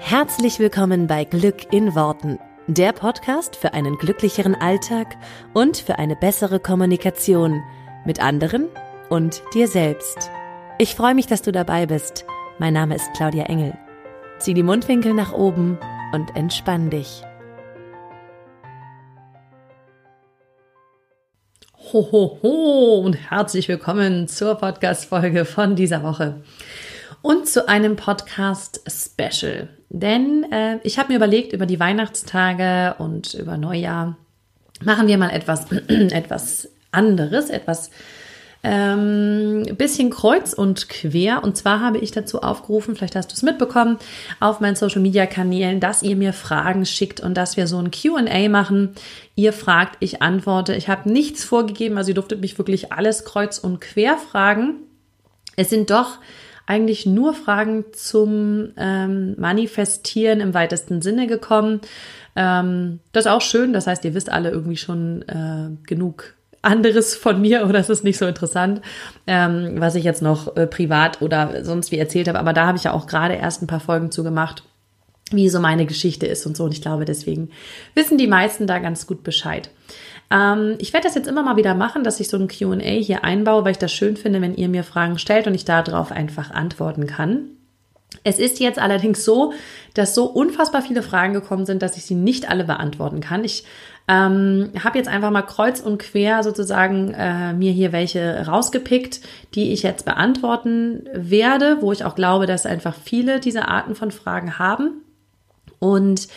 Herzlich willkommen bei Glück in Worten, der Podcast für einen glücklicheren Alltag und für eine bessere Kommunikation mit anderen und dir selbst. Ich freue mich, dass du dabei bist. Mein Name ist Claudia Engel. Zieh die Mundwinkel nach oben und entspann dich. Ho, ho, ho und herzlich willkommen zur Podcast-Folge von dieser Woche und zu einem Podcast-Special. Denn äh, ich habe mir überlegt, über die Weihnachtstage und über Neujahr machen wir mal etwas, etwas anderes, etwas ähm, bisschen kreuz und quer. Und zwar habe ich dazu aufgerufen, vielleicht hast du es mitbekommen, auf meinen Social Media Kanälen, dass ihr mir Fragen schickt und dass wir so ein QA machen. Ihr fragt, ich antworte. Ich habe nichts vorgegeben, also ihr durftet mich wirklich alles kreuz und quer fragen. Es sind doch eigentlich nur Fragen zum ähm, Manifestieren im weitesten Sinne gekommen. Ähm, das ist auch schön. Das heißt, ihr wisst alle irgendwie schon äh, genug anderes von mir oder es ist nicht so interessant, ähm, was ich jetzt noch äh, privat oder sonst wie erzählt habe. Aber da habe ich ja auch gerade erst ein paar Folgen zu gemacht, wie so meine Geschichte ist und so. Und ich glaube, deswegen wissen die meisten da ganz gut Bescheid. Ähm, ich werde das jetzt immer mal wieder machen, dass ich so ein QA hier einbaue, weil ich das schön finde, wenn ihr mir Fragen stellt und ich darauf einfach antworten kann. Es ist jetzt allerdings so, dass so unfassbar viele Fragen gekommen sind, dass ich sie nicht alle beantworten kann. Ich ähm, habe jetzt einfach mal kreuz und quer sozusagen äh, mir hier welche rausgepickt, die ich jetzt beantworten werde, wo ich auch glaube, dass einfach viele diese Arten von Fragen haben. Und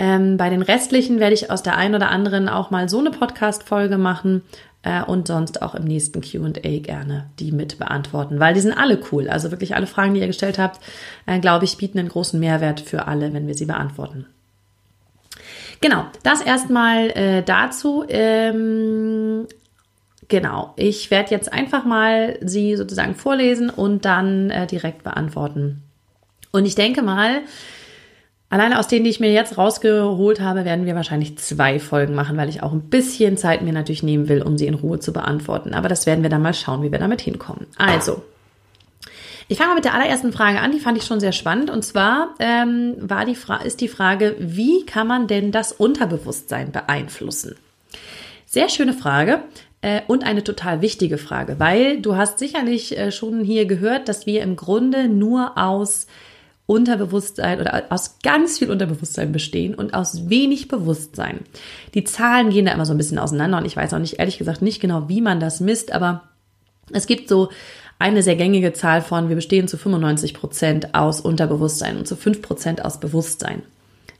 ähm, bei den restlichen werde ich aus der einen oder anderen auch mal so eine Podcast-Folge machen äh, und sonst auch im nächsten QA gerne die mit beantworten, weil die sind alle cool. Also wirklich alle Fragen, die ihr gestellt habt, äh, glaube ich, bieten einen großen Mehrwert für alle, wenn wir sie beantworten. Genau, das erstmal äh, dazu. Ähm, genau, ich werde jetzt einfach mal sie sozusagen vorlesen und dann äh, direkt beantworten. Und ich denke mal, Alleine aus denen, die ich mir jetzt rausgeholt habe, werden wir wahrscheinlich zwei Folgen machen, weil ich auch ein bisschen Zeit mir natürlich nehmen will, um sie in Ruhe zu beantworten. Aber das werden wir dann mal schauen, wie wir damit hinkommen. Also, ich fange mal mit der allerersten Frage an, die fand ich schon sehr spannend. Und zwar ähm, war die ist die Frage, wie kann man denn das Unterbewusstsein beeinflussen? Sehr schöne Frage äh, und eine total wichtige Frage, weil du hast sicherlich äh, schon hier gehört, dass wir im Grunde nur aus Unterbewusstsein oder aus ganz viel Unterbewusstsein bestehen und aus wenig Bewusstsein. Die Zahlen gehen da immer so ein bisschen auseinander und ich weiß auch nicht, ehrlich gesagt, nicht genau, wie man das misst, aber es gibt so eine sehr gängige Zahl von, wir bestehen zu 95 Prozent aus Unterbewusstsein und zu 5 Prozent aus Bewusstsein.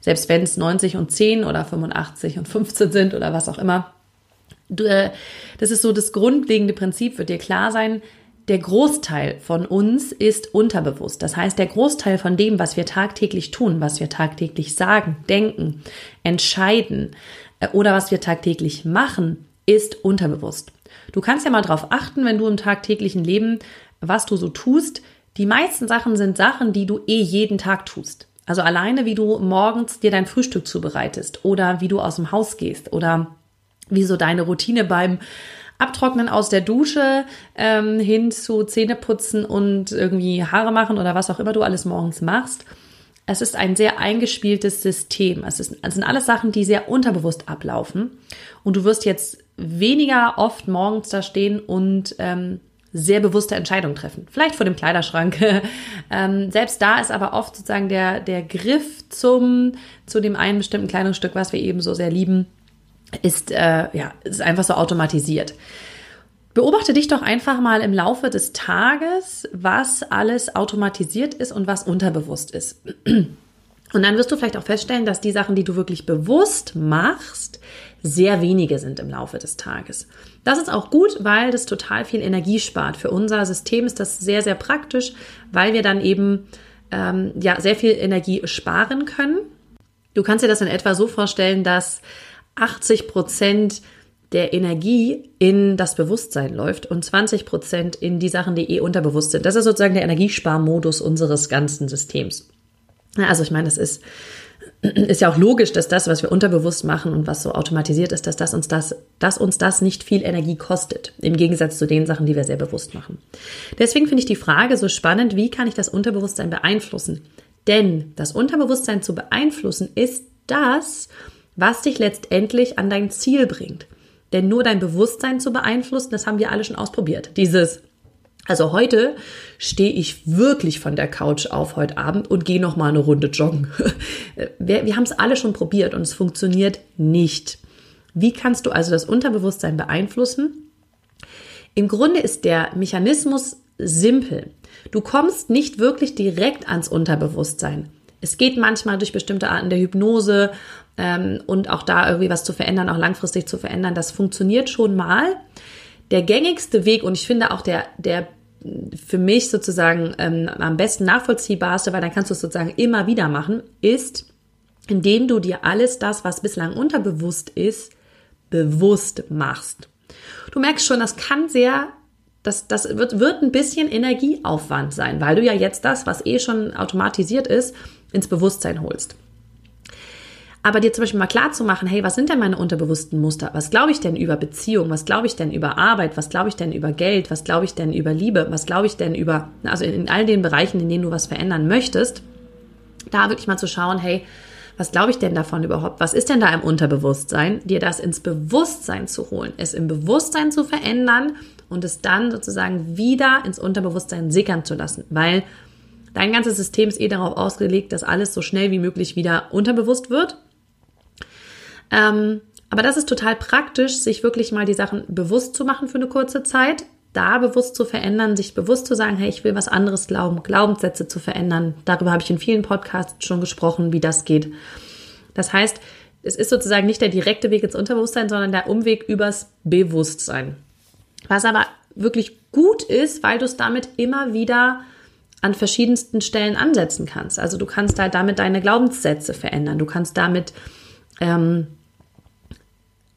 Selbst wenn es 90 und 10 oder 85 und 15 sind oder was auch immer. Äh, das ist so das grundlegende Prinzip, wird dir klar sein, der Großteil von uns ist unterbewusst. Das heißt, der Großteil von dem, was wir tagtäglich tun, was wir tagtäglich sagen, denken, entscheiden äh, oder was wir tagtäglich machen, ist unterbewusst. Du kannst ja mal drauf achten, wenn du im tagtäglichen Leben, was du so tust. Die meisten Sachen sind Sachen, die du eh jeden Tag tust. Also alleine, wie du morgens dir dein Frühstück zubereitest oder wie du aus dem Haus gehst oder wie so deine Routine beim Abtrocknen aus der Dusche ähm, hin zu Zähneputzen und irgendwie Haare machen oder was auch immer du alles morgens machst. Es ist ein sehr eingespieltes System. Es, ist, es sind alles Sachen, die sehr unterbewusst ablaufen. Und du wirst jetzt weniger oft morgens da stehen und ähm, sehr bewusste Entscheidungen treffen. Vielleicht vor dem Kleiderschrank. ähm, selbst da ist aber oft sozusagen der, der Griff zum, zu dem einen bestimmten Kleidungsstück, was wir eben so sehr lieben, ist, äh, ja, ist einfach so automatisiert. Beobachte dich doch einfach mal im Laufe des Tages, was alles automatisiert ist und was unterbewusst ist. Und dann wirst du vielleicht auch feststellen, dass die Sachen, die du wirklich bewusst machst, sehr wenige sind im Laufe des Tages. Das ist auch gut, weil das total viel Energie spart. Für unser System ist das sehr, sehr praktisch, weil wir dann eben ähm, ja sehr viel Energie sparen können. Du kannst dir das in etwa so vorstellen, dass 80 Prozent der Energie in das Bewusstsein läuft und 20 Prozent in die Sachen, die eh unterbewusst sind. Das ist sozusagen der Energiesparmodus unseres ganzen Systems. Also ich meine, es ist, ist ja auch logisch, dass das, was wir unterbewusst machen und was so automatisiert ist, dass das uns das, dass uns das nicht viel Energie kostet. Im Gegensatz zu den Sachen, die wir sehr bewusst machen. Deswegen finde ich die Frage so spannend, wie kann ich das Unterbewusstsein beeinflussen? Denn das Unterbewusstsein zu beeinflussen ist das, was dich letztendlich an dein Ziel bringt. Denn nur dein Bewusstsein zu beeinflussen, das haben wir alle schon ausprobiert. Dieses, also heute stehe ich wirklich von der Couch auf heute Abend und gehe noch mal eine Runde joggen. wir wir haben es alle schon probiert und es funktioniert nicht. Wie kannst du also das Unterbewusstsein beeinflussen? Im Grunde ist der Mechanismus simpel. Du kommst nicht wirklich direkt ans Unterbewusstsein. Es geht manchmal durch bestimmte Arten der Hypnose ähm, und auch da irgendwie was zu verändern, auch langfristig zu verändern. Das funktioniert schon mal. Der gängigste Weg und ich finde auch der, der für mich sozusagen ähm, am besten nachvollziehbarste, weil dann kannst du es sozusagen immer wieder machen, ist, indem du dir alles das, was bislang unterbewusst ist, bewusst machst. Du merkst schon, das kann sehr das, das wird, wird ein bisschen Energieaufwand sein, weil du ja jetzt das, was eh schon automatisiert ist, ins Bewusstsein holst. Aber dir zum Beispiel mal klar zu machen, hey, was sind denn meine unterbewussten Muster? Was glaube ich denn über Beziehung? Was glaube ich denn über Arbeit? Was glaube ich denn über Geld? Was glaube ich denn über Liebe? Was glaube ich denn über, also in, in all den Bereichen, in denen du was verändern möchtest, da wirklich mal zu schauen, hey, was glaube ich denn davon überhaupt? Was ist denn da im Unterbewusstsein? Dir das ins Bewusstsein zu holen, es im Bewusstsein zu verändern und es dann sozusagen wieder ins Unterbewusstsein sickern zu lassen, weil dein ganzes System ist eh darauf ausgelegt, dass alles so schnell wie möglich wieder unterbewusst wird. Ähm, aber das ist total praktisch, sich wirklich mal die Sachen bewusst zu machen für eine kurze Zeit, da bewusst zu verändern, sich bewusst zu sagen, hey, ich will was anderes glauben, Glaubenssätze zu verändern. Darüber habe ich in vielen Podcasts schon gesprochen, wie das geht. Das heißt, es ist sozusagen nicht der direkte Weg ins Unterbewusstsein, sondern der Umweg übers Bewusstsein. Was aber wirklich gut ist, weil du es damit immer wieder an verschiedensten Stellen ansetzen kannst. Also du kannst halt damit deine Glaubenssätze verändern. Du kannst damit ähm,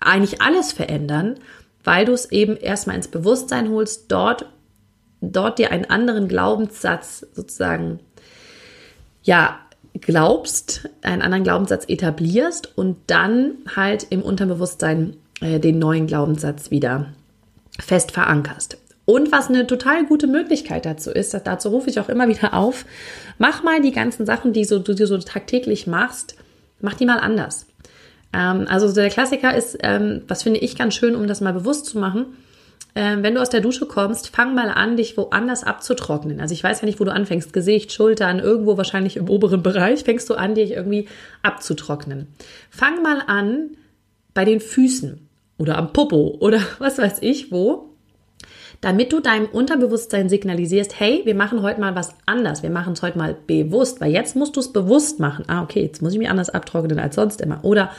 eigentlich alles verändern, weil du es eben erstmal ins Bewusstsein holst, dort, dort dir einen anderen Glaubenssatz sozusagen, ja, glaubst, einen anderen Glaubenssatz etablierst und dann halt im Unterbewusstsein äh, den neuen Glaubenssatz wieder fest verankerst. Und was eine total gute Möglichkeit dazu ist, dazu rufe ich auch immer wieder auf, mach mal die ganzen Sachen, die so, du so tagtäglich machst, mach die mal anders. Ähm, also der Klassiker ist, ähm, was finde ich ganz schön, um das mal bewusst zu machen, ähm, wenn du aus der Dusche kommst, fang mal an, dich woanders abzutrocknen. Also ich weiß ja nicht, wo du anfängst. Gesicht, Schultern, irgendwo wahrscheinlich im oberen Bereich fängst du an, dich irgendwie abzutrocknen. Fang mal an bei den Füßen oder am Popo oder was weiß ich wo, damit du deinem Unterbewusstsein signalisierst, hey, wir machen heute mal was anders, wir machen es heute mal bewusst, weil jetzt musst du es bewusst machen. Ah, okay, jetzt muss ich mich anders abtrocknen als sonst immer. Oder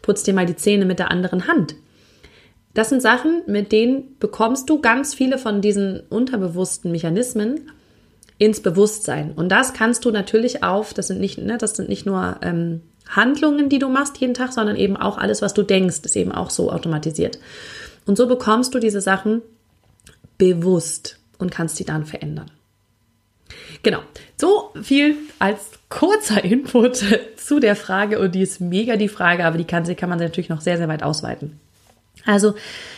putz dir mal die Zähne mit der anderen Hand. Das sind Sachen, mit denen bekommst du ganz viele von diesen unterbewussten Mechanismen ins Bewusstsein. Und das kannst du natürlich auf, das sind nicht, ne, das sind nicht nur ähm, Handlungen, die du machst jeden Tag, sondern eben auch alles, was du denkst, ist eben auch so automatisiert. Und so bekommst du diese Sachen bewusst und kannst die dann verändern. Genau, so viel als kurzer Input zu der Frage und die ist mega die Frage, aber die kann, kann man natürlich noch sehr, sehr weit ausweiten. Also,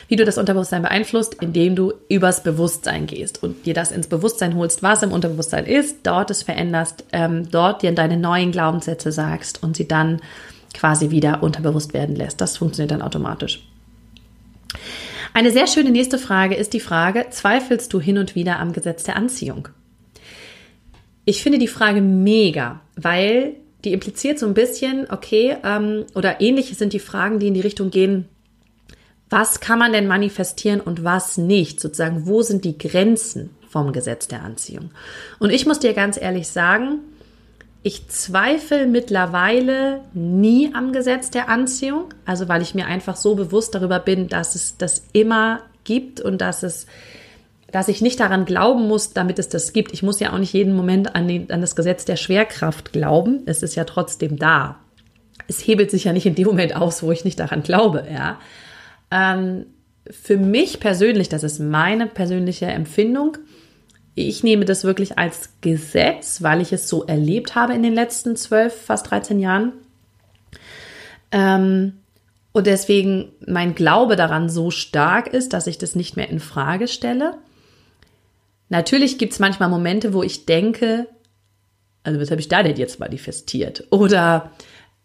wie du das Unterbewusstsein beeinflusst, indem du übers Bewusstsein gehst und dir das ins Bewusstsein holst, was im Unterbewusstsein ist, dort es veränderst, ähm, dort dir deine neuen Glaubenssätze sagst und sie dann quasi wieder unterbewusst werden lässt. Das funktioniert dann automatisch. Eine sehr schöne nächste Frage ist die Frage, zweifelst du hin und wieder am Gesetz der Anziehung? Ich finde die Frage mega, weil die impliziert so ein bisschen, okay, ähm, oder ähnlich sind die Fragen, die in die Richtung gehen, was kann man denn manifestieren und was nicht? Sozusagen, wo sind die Grenzen vom Gesetz der Anziehung? Und ich muss dir ganz ehrlich sagen, ich zweifle mittlerweile nie am Gesetz der Anziehung, also weil ich mir einfach so bewusst darüber bin, dass es das immer gibt und dass es dass ich nicht daran glauben muss, damit es das gibt. Ich muss ja auch nicht jeden Moment an, den, an das Gesetz der Schwerkraft glauben. Es ist ja trotzdem da. Es hebelt sich ja nicht in dem Moment aus, wo ich nicht daran glaube, ja. Ähm, für mich persönlich, das ist meine persönliche Empfindung, ich nehme das wirklich als Gesetz, weil ich es so erlebt habe in den letzten zwölf, fast 13 Jahren. Ähm, und deswegen mein Glaube daran so stark ist, dass ich das nicht mehr in Frage stelle. Natürlich gibt es manchmal Momente, wo ich denke, also was habe ich da denn jetzt manifestiert? Oder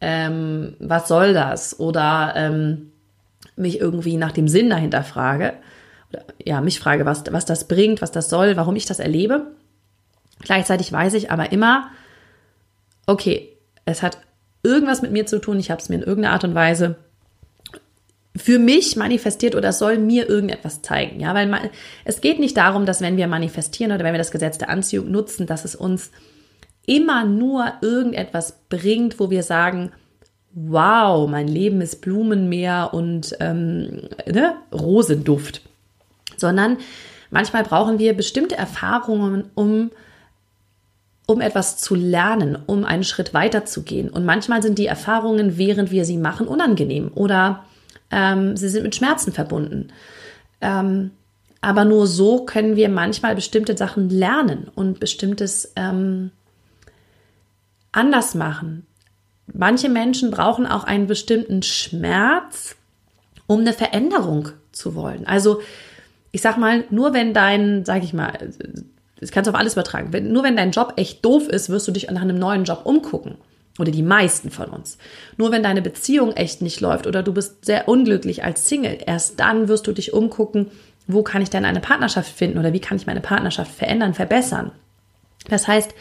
ähm, was soll das? Oder ähm, mich irgendwie nach dem Sinn dahinter frage, ja, mich frage, was, was das bringt, was das soll, warum ich das erlebe. Gleichzeitig weiß ich aber immer, okay, es hat irgendwas mit mir zu tun, ich habe es mir in irgendeiner Art und Weise für mich manifestiert oder soll mir irgendetwas zeigen. Ja, weil man, es geht nicht darum, dass wenn wir manifestieren oder wenn wir das Gesetz der Anziehung nutzen, dass es uns immer nur irgendetwas bringt, wo wir sagen, wow, mein Leben ist Blumenmeer und ähm, ne, Rosenduft, sondern manchmal brauchen wir bestimmte Erfahrungen, um um etwas zu lernen, um einen Schritt weiter zu gehen. Und manchmal sind die Erfahrungen, während wir sie machen, unangenehm oder ähm, sie sind mit Schmerzen verbunden. Ähm, aber nur so können wir manchmal bestimmte Sachen lernen und bestimmtes ähm, anders machen. Manche Menschen brauchen auch einen bestimmten Schmerz, um eine Veränderung zu wollen. Also ich sag mal, nur wenn dein, sag ich mal, das kannst du auf alles übertragen, wenn, nur wenn dein Job echt doof ist, wirst du dich nach einem neuen Job umgucken. Oder die meisten von uns. Nur wenn deine Beziehung echt nicht läuft oder du bist sehr unglücklich als Single, erst dann wirst du dich umgucken, wo kann ich denn eine Partnerschaft finden oder wie kann ich meine Partnerschaft verändern, verbessern. Das heißt,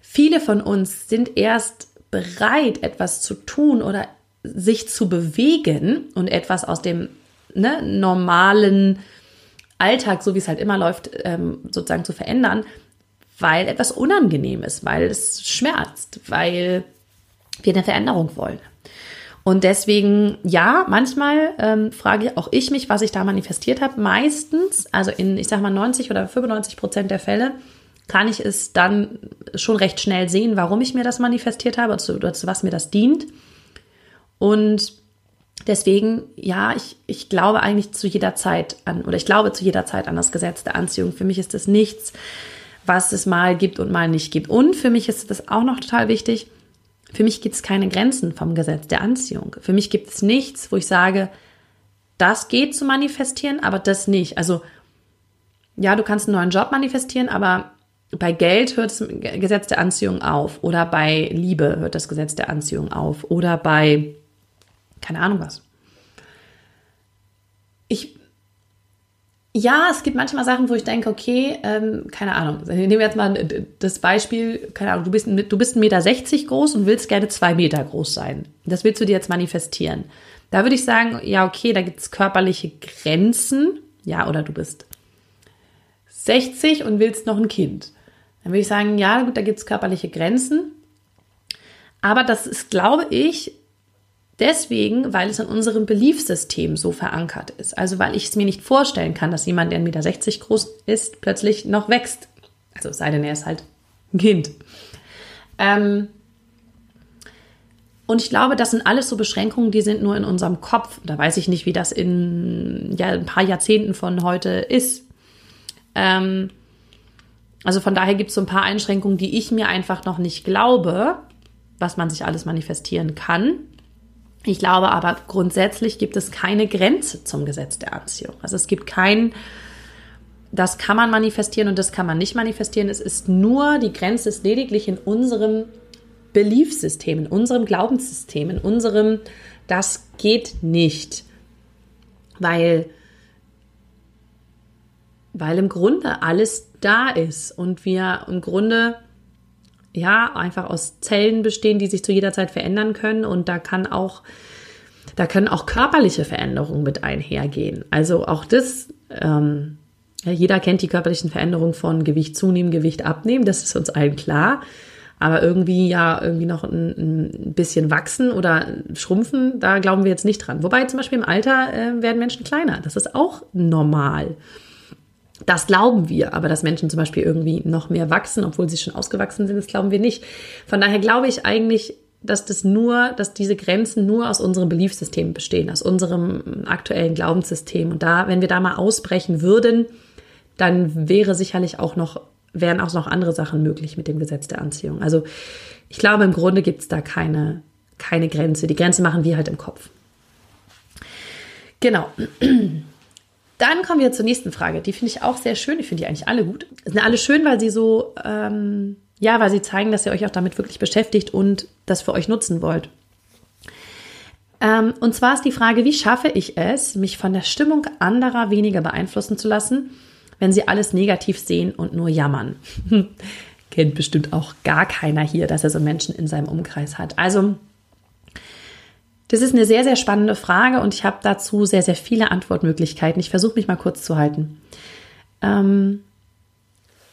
viele von uns sind erst bereit, etwas zu tun oder sich zu bewegen und etwas aus dem ne, normalen Alltag, so wie es halt immer läuft, ähm, sozusagen zu verändern, weil etwas unangenehm ist, weil es schmerzt, weil wir eine Veränderung wollen. Und deswegen, ja, manchmal ähm, frage auch ich mich, was ich da manifestiert habe. Meistens, also in, ich sag mal, 90 oder 95 Prozent der Fälle, kann ich es dann schon recht schnell sehen, warum ich mir das manifestiert habe oder zu, oder zu was mir das dient. Und deswegen, ja, ich, ich glaube eigentlich zu jeder Zeit an, oder ich glaube zu jeder Zeit an das Gesetz der Anziehung. Für mich ist es nichts, was es mal gibt und mal nicht gibt. Und für mich ist das auch noch total wichtig, für mich gibt es keine Grenzen vom Gesetz der Anziehung. Für mich gibt es nichts, wo ich sage, das geht zu manifestieren, aber das nicht. Also, ja, du kannst einen neuen Job manifestieren, aber bei Geld hört das Gesetz der Anziehung auf. Oder bei Liebe hört das Gesetz der Anziehung auf. Oder bei, keine Ahnung was. Ich ja, es gibt manchmal Sachen, wo ich denke, okay, ähm, keine Ahnung. Nehmen wir jetzt mal das Beispiel, keine Ahnung, du bist, du bist 1,60 Meter groß und willst gerne zwei Meter groß sein. Das willst du dir jetzt manifestieren. Da würde ich sagen, ja, okay, da gibt es körperliche Grenzen. Ja, oder du bist 60 und willst noch ein Kind. Dann würde ich sagen, ja, gut, da gibt es körperliche Grenzen. Aber das ist, glaube ich, Deswegen, weil es in unserem Beliefsystem so verankert ist. Also weil ich es mir nicht vorstellen kann, dass jemand, der 1,60 Meter groß ist, plötzlich noch wächst. Also sei denn, er ist halt ein Kind. Ähm und ich glaube, das sind alles so Beschränkungen, die sind nur in unserem Kopf. Da weiß ich nicht, wie das in ja, ein paar Jahrzehnten von heute ist. Ähm also von daher gibt es so ein paar Einschränkungen, die ich mir einfach noch nicht glaube, was man sich alles manifestieren kann. Ich glaube aber grundsätzlich gibt es keine Grenze zum Gesetz der Anziehung. Also es gibt kein, das kann man manifestieren und das kann man nicht manifestieren. Es ist nur, die Grenze ist lediglich in unserem Beliefsystem, in unserem Glaubenssystem, in unserem, das geht nicht. Weil, weil im Grunde alles da ist und wir im Grunde ja, einfach aus Zellen bestehen, die sich zu jeder Zeit verändern können und da kann auch, da können auch körperliche Veränderungen mit einhergehen. Also auch das, ähm, jeder kennt die körperlichen Veränderungen von Gewicht zunehmen, Gewicht abnehmen, das ist uns allen klar. Aber irgendwie ja, irgendwie noch ein, ein bisschen wachsen oder schrumpfen, da glauben wir jetzt nicht dran. Wobei zum Beispiel im Alter äh, werden Menschen kleiner. Das ist auch normal. Das glauben wir, aber dass Menschen zum Beispiel irgendwie noch mehr wachsen, obwohl sie schon ausgewachsen sind, das glauben wir nicht. Von daher glaube ich eigentlich, dass das nur, dass diese Grenzen nur aus unserem Beliefssystem bestehen, aus unserem aktuellen Glaubenssystem. Und da, wenn wir da mal ausbrechen würden, dann wäre sicherlich auch noch, wären auch noch andere Sachen möglich mit dem Gesetz der Anziehung. Also ich glaube, im Grunde gibt es da keine, keine Grenze. Die Grenze machen wir halt im Kopf. Genau. Dann kommen wir zur nächsten Frage. Die finde ich auch sehr schön. Ich finde die eigentlich alle gut. Sind alle schön, weil sie so, ähm, Ja, weil sie zeigen, dass ihr euch auch damit wirklich beschäftigt und das für euch nutzen wollt. Ähm, und zwar ist die Frage, wie schaffe ich es, mich von der Stimmung anderer weniger beeinflussen zu lassen, wenn sie alles negativ sehen und nur jammern? Kennt bestimmt auch gar keiner hier, dass er so Menschen in seinem Umkreis hat. Also, das ist eine sehr, sehr spannende Frage und ich habe dazu sehr, sehr viele Antwortmöglichkeiten. Ich versuche mich mal kurz zu halten. Ähm,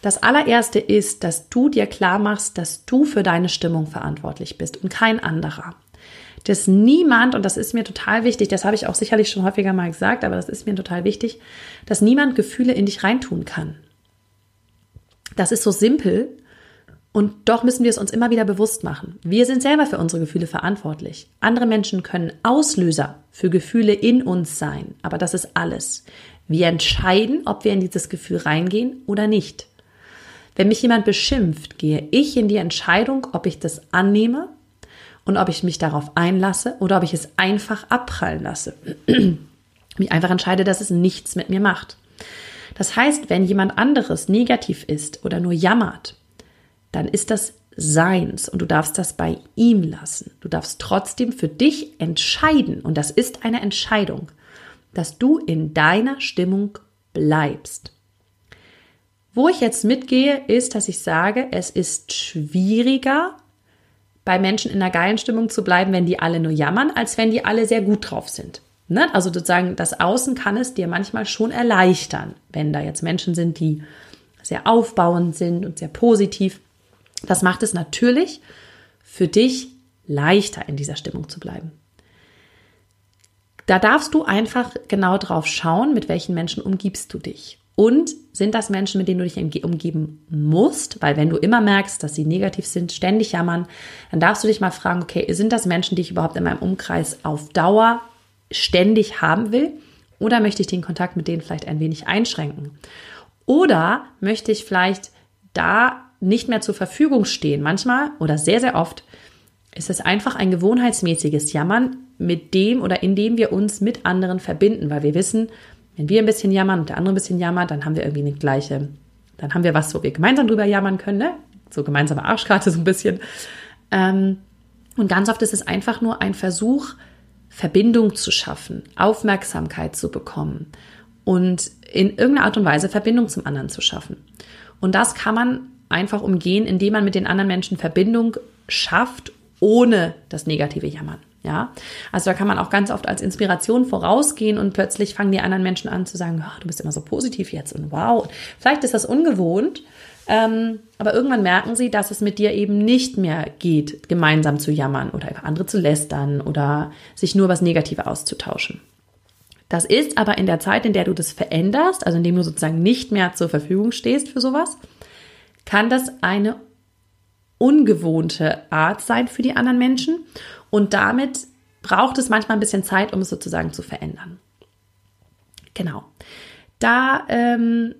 das allererste ist, dass du dir klar machst, dass du für deine Stimmung verantwortlich bist und kein anderer dass niemand, und das ist mir total wichtig, das habe ich auch sicherlich schon häufiger mal gesagt, aber das ist mir total wichtig, dass niemand Gefühle in dich reintun kann. Das ist so simpel und doch müssen wir es uns immer wieder bewusst machen. Wir sind selber für unsere Gefühle verantwortlich. Andere Menschen können Auslöser für Gefühle in uns sein, aber das ist alles. Wir entscheiden, ob wir in dieses Gefühl reingehen oder nicht. Wenn mich jemand beschimpft, gehe ich in die Entscheidung, ob ich das annehme und ob ich mich darauf einlasse oder ob ich es einfach abprallen lasse. mich einfach entscheide, dass es nichts mit mir macht. Das heißt, wenn jemand anderes negativ ist oder nur jammert, dann ist das seins und du darfst das bei ihm lassen. Du darfst trotzdem für dich entscheiden und das ist eine Entscheidung, dass du in deiner Stimmung bleibst. Wo ich jetzt mitgehe, ist, dass ich sage, es ist schwieriger, bei Menschen in einer geilen Stimmung zu bleiben, wenn die alle nur jammern, als wenn die alle sehr gut drauf sind. Ne? Also sozusagen das Außen kann es dir manchmal schon erleichtern, wenn da jetzt Menschen sind, die sehr aufbauend sind und sehr positiv. Das macht es natürlich für dich leichter, in dieser Stimmung zu bleiben. Da darfst du einfach genau drauf schauen, mit welchen Menschen umgibst du dich. Und sind das Menschen, mit denen du dich umgeben musst? Weil wenn du immer merkst, dass sie negativ sind, ständig jammern, dann darfst du dich mal fragen, okay, sind das Menschen, die ich überhaupt in meinem Umkreis auf Dauer ständig haben will? Oder möchte ich den Kontakt mit denen vielleicht ein wenig einschränken? Oder möchte ich vielleicht da nicht mehr zur Verfügung stehen? Manchmal oder sehr, sehr oft ist es einfach ein gewohnheitsmäßiges Jammern, mit dem oder in dem wir uns mit anderen verbinden, weil wir wissen, wenn wir ein bisschen jammern und der andere ein bisschen jammert, dann haben wir irgendwie eine gleiche, dann haben wir was, wo wir gemeinsam drüber jammern können, ne? So gemeinsame Arschkarte so ein bisschen. Ähm, und ganz oft ist es einfach nur ein Versuch, Verbindung zu schaffen, Aufmerksamkeit zu bekommen und in irgendeiner Art und Weise Verbindung zum anderen zu schaffen. Und das kann man einfach umgehen, indem man mit den anderen Menschen Verbindung schafft, ohne das negative Jammern. Ja, also da kann man auch ganz oft als Inspiration vorausgehen und plötzlich fangen die anderen Menschen an zu sagen, oh, du bist immer so positiv jetzt und wow. Vielleicht ist das ungewohnt, ähm, aber irgendwann merken sie, dass es mit dir eben nicht mehr geht, gemeinsam zu jammern oder über andere zu lästern oder sich nur was Negative auszutauschen. Das ist aber in der Zeit, in der du das veränderst, also indem du sozusagen nicht mehr zur Verfügung stehst für sowas, kann das eine ungewohnte Art sein für die anderen Menschen und damit braucht es manchmal ein bisschen Zeit, um es sozusagen zu verändern. Genau. Da ähm,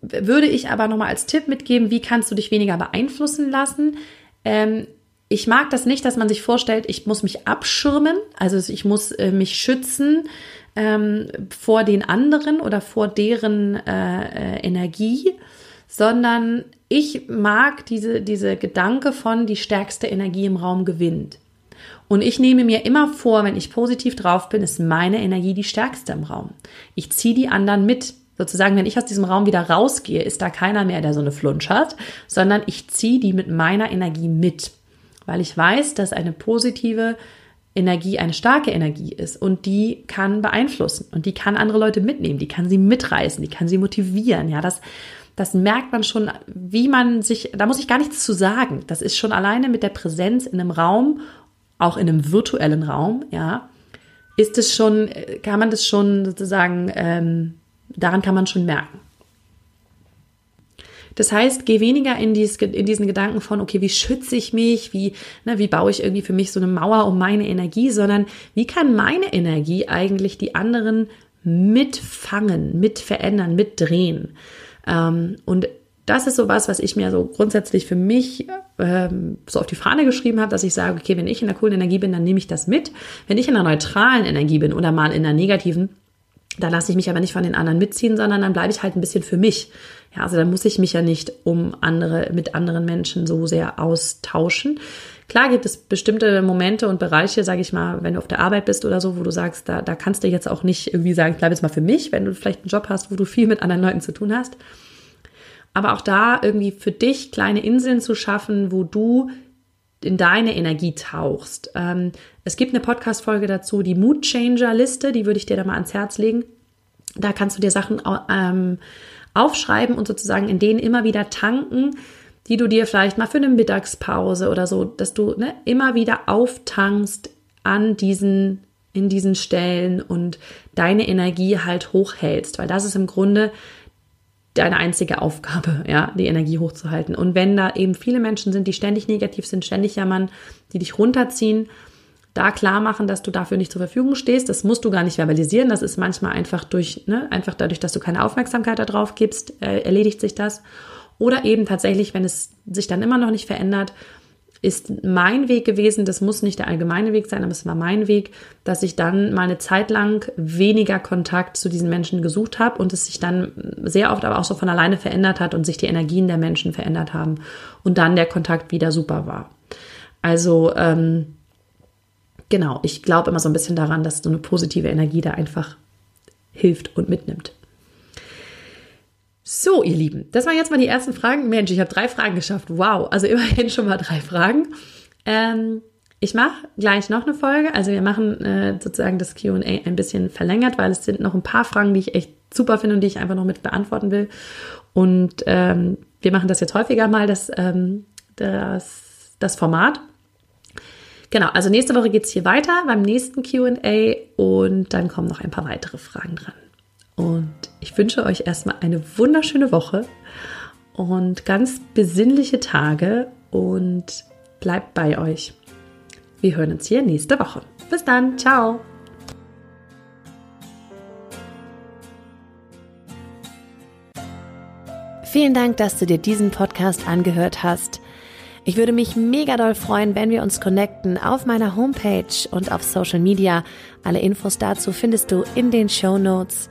würde ich aber nochmal als Tipp mitgeben, wie kannst du dich weniger beeinflussen lassen. Ähm, ich mag das nicht, dass man sich vorstellt, ich muss mich abschirmen, also ich muss äh, mich schützen ähm, vor den anderen oder vor deren äh, äh, Energie, sondern ich mag diese, diese Gedanke von die stärkste Energie im Raum gewinnt. Und ich nehme mir immer vor, wenn ich positiv drauf bin, ist meine Energie die stärkste im Raum. Ich ziehe die anderen mit. Sozusagen, wenn ich aus diesem Raum wieder rausgehe, ist da keiner mehr, der so eine Flunsch hat, sondern ich ziehe die mit meiner Energie mit. Weil ich weiß, dass eine positive Energie eine starke Energie ist und die kann beeinflussen und die kann andere Leute mitnehmen, die kann sie mitreißen, die kann sie motivieren. Ja, das, das merkt man schon, wie man sich, da muss ich gar nichts zu sagen. Das ist schon alleine mit der Präsenz in einem Raum auch in einem virtuellen Raum, ja, ist es schon, kann man das schon sozusagen, ähm, daran kann man schon merken. Das heißt, geh weniger in, dies, in, diesen Gedanken von, okay, wie schütze ich mich, wie, ne, wie baue ich irgendwie für mich so eine Mauer um meine Energie, sondern wie kann meine Energie eigentlich die anderen mitfangen, mit verändern, mitdrehen. Ähm, und das ist so was, was ich mir so grundsätzlich für mich ähm, so auf die Fahne geschrieben habe, dass ich sage, okay, wenn ich in einer coolen Energie bin, dann nehme ich das mit. Wenn ich in einer neutralen Energie bin oder mal in einer negativen, Da lasse ich mich aber nicht von den anderen mitziehen, sondern dann bleibe ich halt ein bisschen für mich. Ja, also dann muss ich mich ja nicht um andere, mit anderen Menschen so sehr austauschen. Klar gibt es bestimmte Momente und Bereiche, sage ich mal, wenn du auf der Arbeit bist oder so, wo du sagst, da, da kannst du jetzt auch nicht irgendwie sagen, bleib jetzt mal für mich, wenn du vielleicht einen Job hast, wo du viel mit anderen Leuten zu tun hast. Aber auch da irgendwie für dich kleine Inseln zu schaffen, wo du in deine Energie tauchst. Ähm, es gibt eine Podcast-Folge dazu, die Mood Changer-Liste, die würde ich dir da mal ans Herz legen. Da kannst du dir Sachen ähm, aufschreiben und sozusagen in denen immer wieder tanken, die du dir vielleicht mal für eine Mittagspause oder so, dass du ne, immer wieder auftankst an diesen, in diesen Stellen und deine Energie halt hochhältst, weil das ist im Grunde deine einzige Aufgabe, ja, die Energie hochzuhalten. Und wenn da eben viele Menschen sind, die ständig negativ sind, ständig jammern, die dich runterziehen, da klar machen, dass du dafür nicht zur Verfügung stehst. Das musst du gar nicht verbalisieren. Das ist manchmal einfach durch, ne, einfach dadurch, dass du keine Aufmerksamkeit darauf gibst, äh, erledigt sich das. Oder eben tatsächlich, wenn es sich dann immer noch nicht verändert, ist mein Weg gewesen, das muss nicht der allgemeine Weg sein, aber es war mein Weg, dass ich dann mal eine Zeit lang weniger Kontakt zu diesen Menschen gesucht habe und es sich dann sehr oft aber auch so von alleine verändert hat und sich die Energien der Menschen verändert haben und dann der Kontakt wieder super war. Also ähm, genau, ich glaube immer so ein bisschen daran, dass so eine positive Energie da einfach hilft und mitnimmt. So, ihr Lieben, das waren jetzt mal die ersten Fragen. Mensch, ich habe drei Fragen geschafft. Wow, also immerhin schon mal drei Fragen. Ähm, ich mache gleich noch eine Folge. Also wir machen äh, sozusagen das QA ein bisschen verlängert, weil es sind noch ein paar Fragen, die ich echt super finde und die ich einfach noch mit beantworten will. Und ähm, wir machen das jetzt häufiger mal, das, ähm, das, das Format. Genau, also nächste Woche geht es hier weiter beim nächsten QA und dann kommen noch ein paar weitere Fragen dran. Und ich wünsche euch erstmal eine wunderschöne Woche und ganz besinnliche Tage und bleibt bei euch. Wir hören uns hier nächste Woche. Bis dann, ciao. Vielen Dank, dass du dir diesen Podcast angehört hast. Ich würde mich mega doll freuen, wenn wir uns connecten auf meiner Homepage und auf Social Media. Alle Infos dazu findest du in den Show Notes.